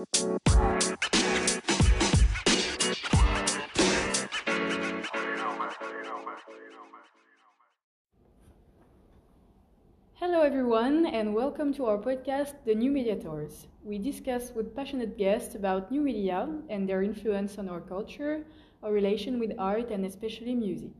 Hello, everyone, and welcome to our podcast, The New Mediators. We discuss with passionate guests about new media and their influence on our culture, our relation with art, and especially music.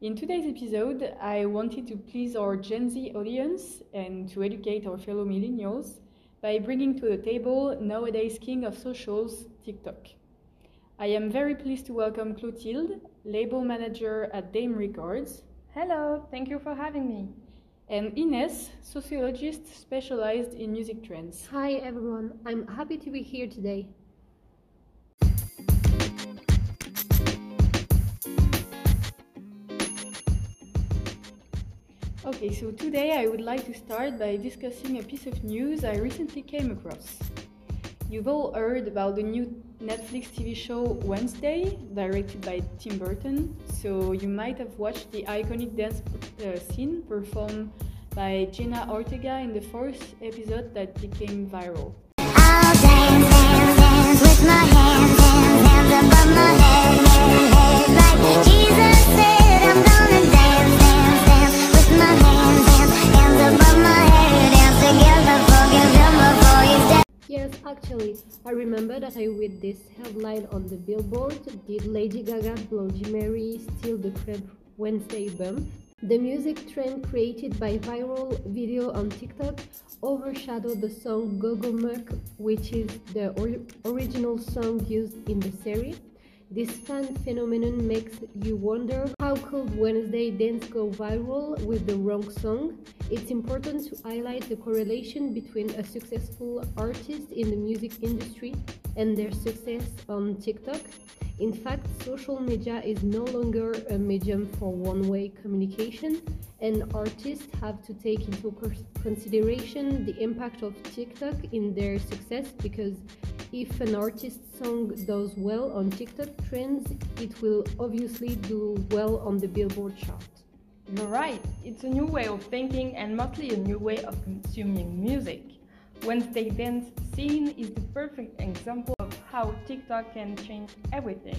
In today's episode, I wanted to please our Gen Z audience and to educate our fellow millennials by bringing to the table nowadays king of socials, TikTok. I am very pleased to welcome Clotilde, label manager at Dame Records. Hello, thank you for having me and Ines, sociologist specialized in music trends. Hi everyone, I'm happy to be here today. Okay, so today I would like to start by discussing a piece of news I recently came across. You've all heard about the new Netflix TV show Wednesday, directed by Tim Burton, so you might have watched the iconic dance uh, scene performed by Jenna Ortega in the fourth episode that became viral. Actually, I remember that I read this headline on the billboard Did Lady Gaga Bloody Mary steal the Cramps Wednesday bump? The music trend created by viral video on TikTok overshadowed the song Goo Goo Muck, which is the or- original song used in the series. This fan phenomenon makes you wonder how could Wednesday dance go viral with the wrong song? It's important to highlight the correlation between a successful artist in the music industry and their success on TikTok. In fact, social media is no longer a medium for one way communication, and artists have to take into consideration the impact of TikTok in their success because if an artist's song does well on TikTok trends, it will obviously do well on the Billboard chart. You're right, it's a new way of thinking and mostly a new way of consuming music. Wednesday dance scene is the perfect example of how TikTok can change everything.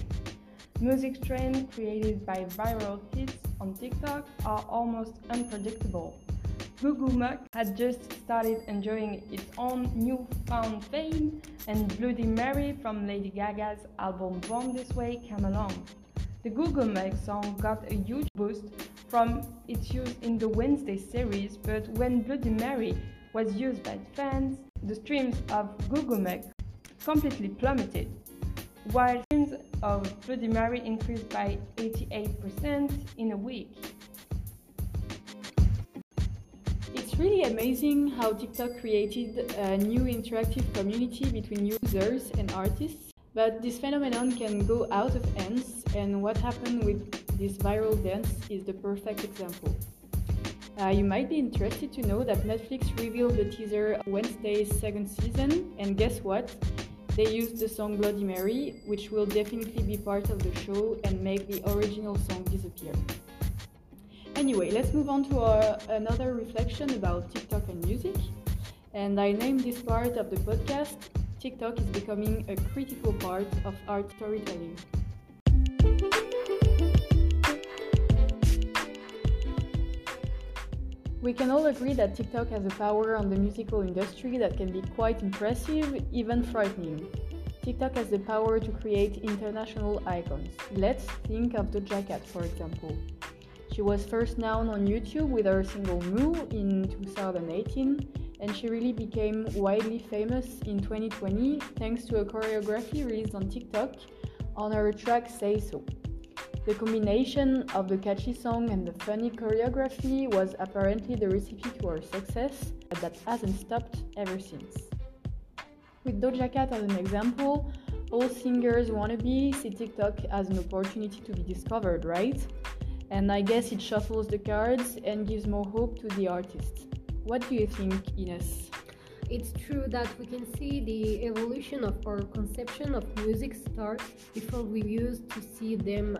Music trends created by viral hits on TikTok are almost unpredictable. Goo Muck had just started enjoying its own newfound fame, and Bloody Mary from Lady Gaga's album Born This Way came along. The Goo Goo Muck song got a huge boost from its use in the Wednesday series, but when Bloody Mary was used by fans, the streams of Goo completely plummeted, while streams of Bloody Mary increased by 88% in a week. It's really amazing how TikTok created a new interactive community between users and artists, but this phenomenon can go out of hands, and what happened with this viral dance is the perfect example. Uh, you might be interested to know that Netflix revealed the teaser Wednesday's second season, and guess what? They used the song Bloody Mary, which will definitely be part of the show and make the original song disappear. Anyway, let's move on to our, another reflection about TikTok and music. And I named this part of the podcast TikTok is becoming a critical part of art storytelling. We can all agree that TikTok has a power on the musical industry that can be quite impressive, even frightening. TikTok has the power to create international icons. Let's think of Doja Cat, for example. She was first known on YouTube with her single Moo in 2018, and she really became widely famous in 2020 thanks to a choreography released on TikTok on her track Say So. The combination of the catchy song and the funny choreography was apparently the recipe to her success, but that hasn't stopped ever since. With Doja Cat as an example, all singers wannabe see TikTok as an opportunity to be discovered, right? And I guess it shuffles the cards and gives more hope to the artists. What do you think, Ines? It's true that we can see the evolution of our conception of music start before we used to see them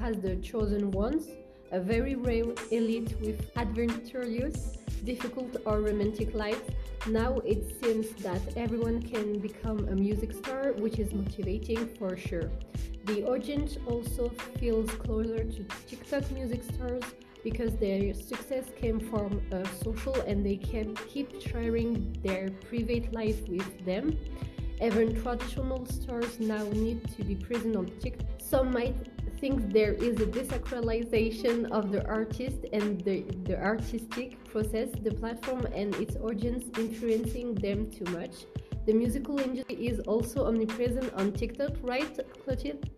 as the chosen ones, a very rare elite with adventurous difficult or romantic lives, now it seems that everyone can become a music star, which is motivating for sure. The audience also feels closer to TikTok music stars because their success came from uh, social and they can keep sharing their private life with them. Even traditional stars now need to be present on TikTok. Some might think there is a desacralization of the artist and the, the artistic process, the platform and its audience influencing them too much. The musical industry is also omnipresent on TikTok, right, Clotilde?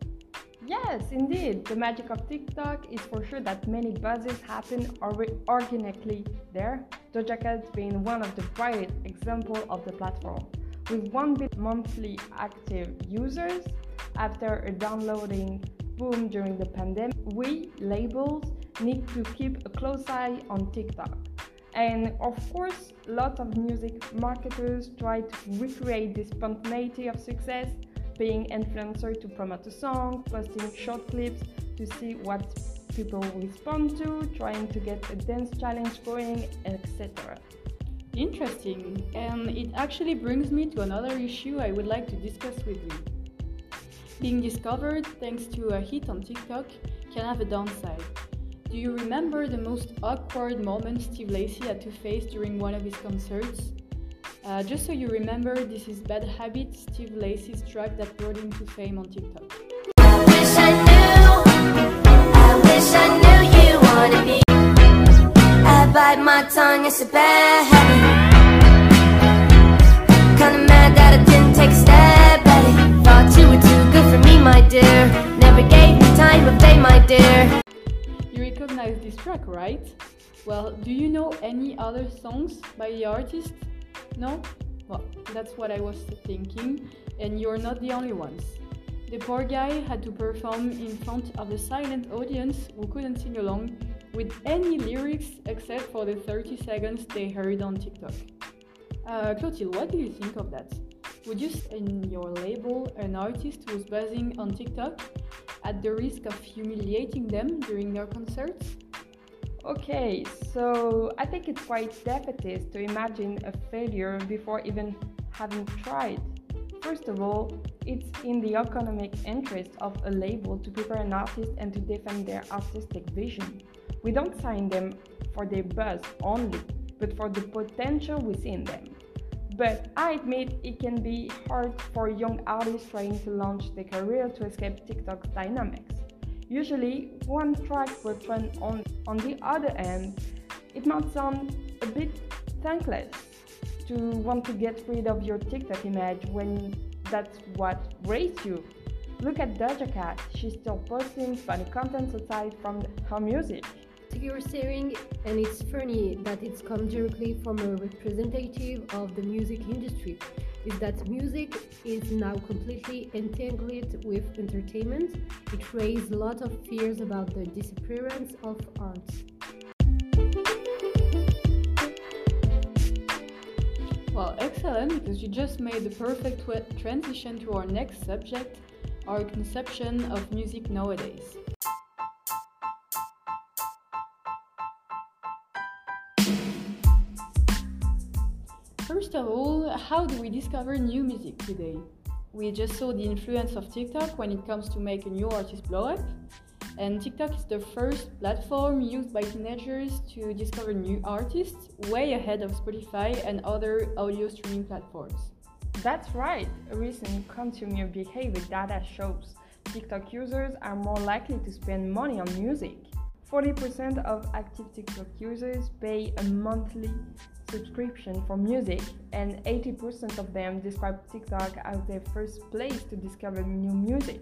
Yes, indeed. The magic of TikTok is for sure that many buzzes happen or- organically there. Doja Cat being one of the brightest examples of the platform. With 1 billion monthly active users, after downloading boom during the pandemic, we labels need to keep a close eye on TikTok. And of course, lots of music marketers try to recreate the spontaneity of success, being influencer to promote a song, posting short clips to see what people respond to, trying to get a dance challenge going, etc. Interesting, and it actually brings me to another issue I would like to discuss with you. Being discovered thanks to a hit on TikTok can have a downside. Do you remember the most awkward moment Steve Lacy had to face during one of his concerts? Uh, just so you remember, this is Bad Habit, Steve Lacy's track that brought him to fame on TikTok. My tongue, a bad habit. Kinda mad that I didn't take a step my dear. Never gave me time of day, my dear. You recognize this track, right? Well, do you know any other songs by the artist? No? Well, that's what I was thinking, and you're not the only ones. The poor guy had to perform in front of a silent audience who couldn't sing along with any lyrics except for the 30 seconds they heard on TikTok. Uh, Clotilde, what do you think of that? Would you say in your label an artist who's buzzing on TikTok at the risk of humiliating them during their concerts? Okay, so I think it's quite defeatist to imagine a failure before even having tried. First of all, it's in the economic interest of a label to prepare an artist and to defend their artistic vision. We don't sign them for their buzz only, but for the potential within them. But I admit it can be hard for young artists trying to launch their career to escape TikTok's dynamics. Usually, one track per trend on, on the other end, it might sound a bit thankless to want to get rid of your TikTok image when that's what raised you. Look at Doja Cat, she's still posting funny content aside from her music. You're saying, and it's funny that it's come directly from a representative of the music industry, is that music is now completely entangled with entertainment. It raised a lot of fears about the disappearance of art. Well, excellent, because you just made the perfect transition to our next subject our conception of music nowadays. First of all, how do we discover new music today? We just saw the influence of TikTok when it comes to make a new artist blow up. And TikTok is the first platform used by teenagers to discover new artists, way ahead of Spotify and other audio streaming platforms. That's right, recent consumer behavior data shows TikTok users are more likely to spend money on music. 40% of active TikTok users pay a monthly subscription for music, and 80% of them describe TikTok as their first place to discover new music.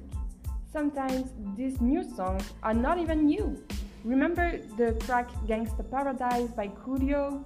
Sometimes these new songs are not even new. Remember the track Gangsta Paradise by Coolio?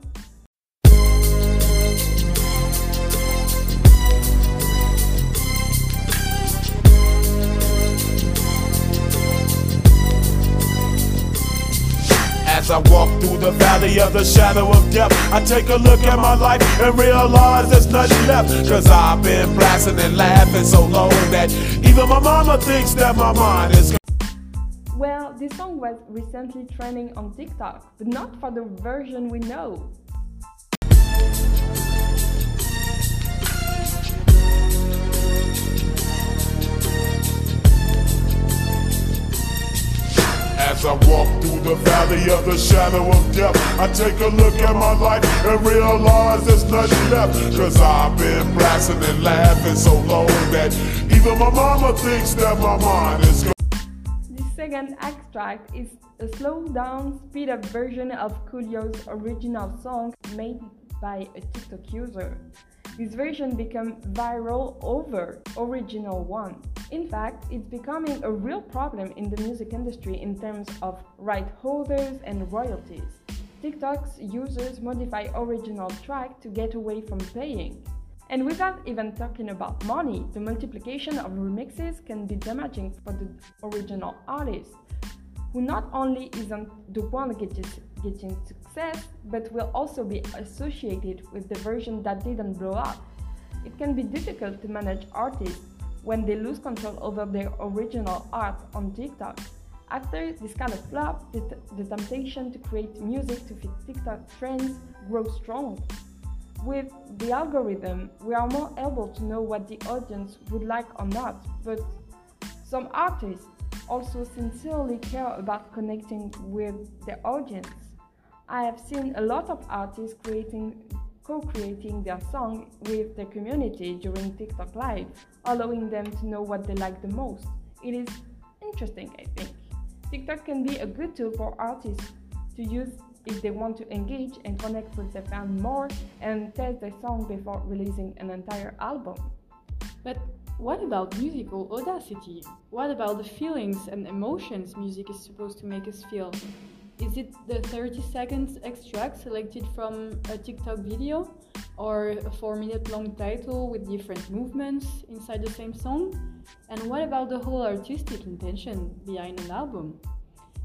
As I walk through the valley of the shadow of death, I take a look at my life and realize there's nothing left. Cause I've been blasting and laughing so long that even my mama thinks that my mind is. Well, this song was recently trending on TikTok, but not for the version we know. As I walk through the valley of the shadow of death, I take a look at my life and realize there's nothing left. Cause I've been blasting and laughing so long that even my mama thinks that my mind is gone. This second extract is a slowed down, speed up version of Coolio's original song made by a TikTok user. This version became viral over original one. In fact, it's becoming a real problem in the music industry in terms of right holders and royalties. TikTok's users modify original track to get away from paying. And without even talking about money, the multiplication of remixes can be damaging for the original artist, who not only isn't the one getting, getting success, but will also be associated with the version that didn't blow up. It can be difficult to manage artists when they lose control over their original art on TikTok. After this kind of flop, the, the temptation to create music to fit TikTok trends grows strong. With the algorithm, we are more able to know what the audience would like or not, but some artists also sincerely care about connecting with their audience. I have seen a lot of artists creating co-creating their song with the community during TikTok Live, allowing them to know what they like the most. It is interesting, I think. TikTok can be a good tool for artists to use if they want to engage and connect with their fan more and test their song before releasing an entire album. But what about musical audacity? What about the feelings and emotions music is supposed to make us feel? Is it the 30 seconds extract selected from a TikTok video? Or a 4 minute long title with different movements inside the same song? And what about the whole artistic intention behind an album?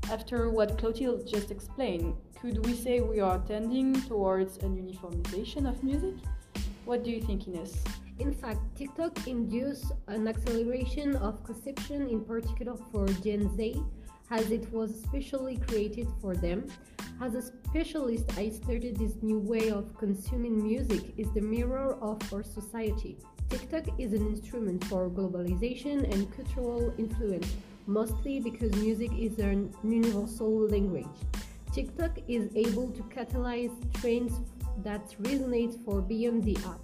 After what Clotilde just explained, could we say we are tending towards an uniformization of music? What do you think, Ines? In fact, TikTok induced an acceleration of consumption, in particular for Gen Z, as it was specially created for them. As a specialist, I started this new way of consuming music is the mirror of our society. TikTok is an instrument for globalization and cultural influence, mostly because music is an universal language. TikTok is able to catalyze trends that resonate for beyond the app.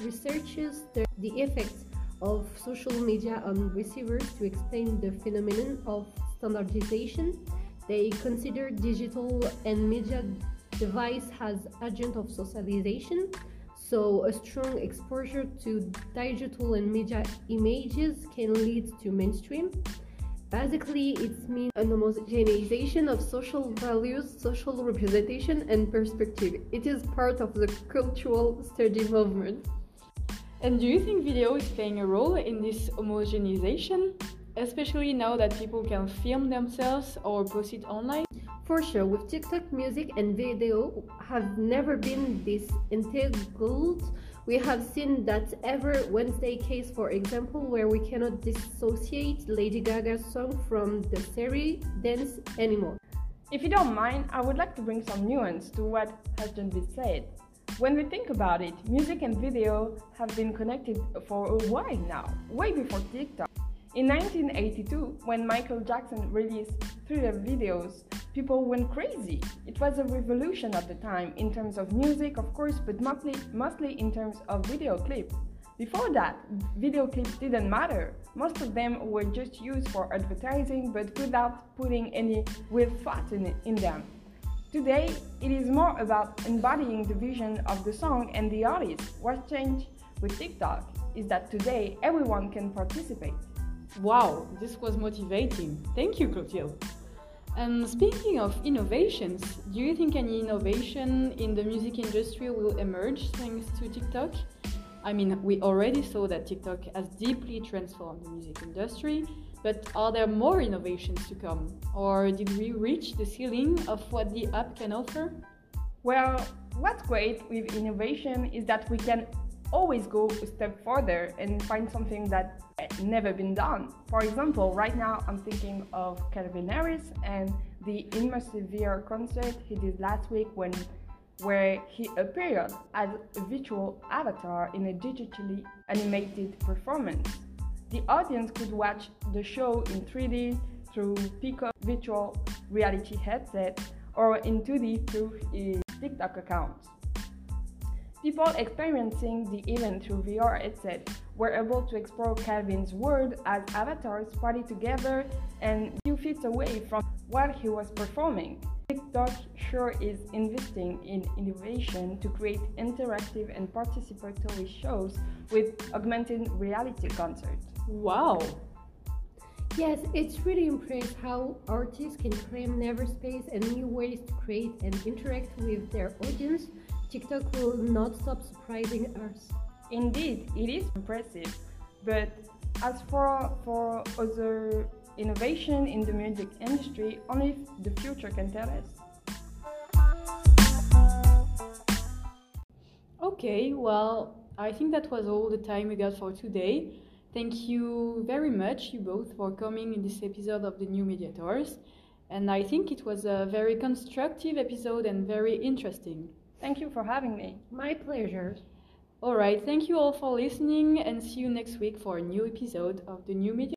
Researchers the effects of social media on receivers to explain the phenomenon of standardization. They consider digital and media device as agent of socialization. So a strong exposure to digital and media images can lead to mainstream. Basically, it means an homogenization of social values, social representation, and perspective. It is part of the cultural study movement. And do you think video is playing a role in this homogenization? Especially now that people can film themselves or post it online? For sure, with TikTok, music and video have never been this entangled. We have seen that ever Wednesday case, for example, where we cannot dissociate Lady Gaga's song from the series Dance anymore. If you don't mind, I would like to bring some nuance to what has just been said. When we think about it, music and video have been connected for a while now, way before TikTok. In 1982, when Michael Jackson released thriller videos, people went crazy. It was a revolution at the time in terms of music, of course, but mostly, mostly in terms of video clips. Before that, video clips didn't matter. Most of them were just used for advertising, but without putting any real thought in, in them. Today, it is more about embodying the vision of the song and the artist. What changed with TikTok is that today everyone can participate. Wow, this was motivating. Thank you, Clotilde. And speaking of innovations, do you think any innovation in the music industry will emerge thanks to TikTok? I mean, we already saw that TikTok has deeply transformed the music industry, but are there more innovations to come? Or did we reach the ceiling of what the app can offer? Well, what's great with innovation is that we can always go a step further and find something that never been done. For example, right now I'm thinking of Calvin Harris and the immersive VR concert he did last week when where he appeared as a virtual avatar in a digitally animated performance. The audience could watch the show in 3D through Pico virtual reality headset or in 2D through his TikTok account. People experiencing the event through VR headset were able to explore Calvin's world as avatars party together and few feet away from what he was performing. TikTok sure is investing in innovation to create interactive and participatory shows with augmented reality concerts. Wow! Yes, it's really impressive how artists can claim never space and new ways to create and interact with their audience. TikTok will not stop surprising us. Indeed, it is impressive, but as for for other innovation in the music industry, only the future can tell us. Okay, well, I think that was all the time we got for today. Thank you very much, you both, for coming in this episode of the New Mediators. And I think it was a very constructive episode and very interesting. Thank you for having me. My pleasure. All right, thank you all for listening and see you next week for a new episode of the New Media.